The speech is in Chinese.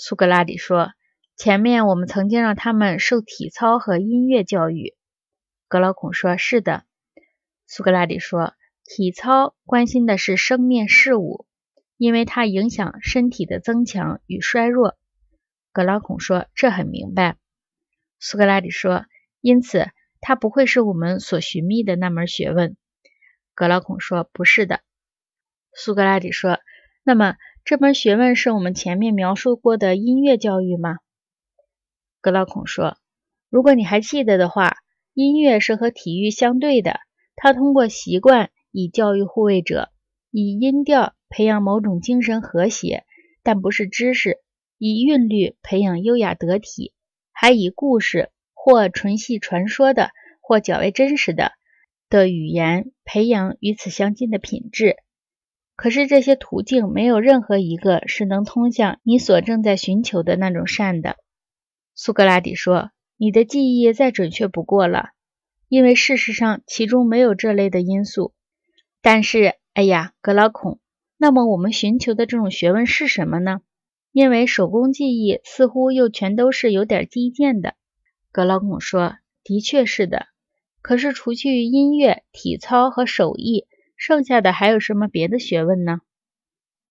苏格拉底说：“前面我们曾经让他们受体操和音乐教育。”格劳孔说：“是的。”苏格拉底说：“体操关心的是生面事物，因为它影响身体的增强与衰弱。”格劳孔说：“这很明白。”苏格拉底说：“因此，它不会是我们所寻觅的那门学问。”格劳孔说：“不是的。”苏格拉底说：“那么，这门学问是我们前面描述过的音乐教育吗？”格劳孔说：“如果你还记得的话，音乐是和体育相对的。”它通过习惯以教育护卫者，以音调培养某种精神和谐，但不是知识；以韵律培养优雅得体，还以故事或纯系传说的，或较为真实的的语言培养与此相近的品质。可是这些途径没有任何一个是能通向你所正在寻求的那种善的。苏格拉底说：“你的记忆再准确不过了。”因为事实上其中没有这类的因素，但是，哎呀，格劳孔，那么我们寻求的这种学问是什么呢？因为手工技艺似乎又全都是有点低贱的。格劳孔说：“的确是的。可是除去音乐、体操和手艺，剩下的还有什么别的学问呢？”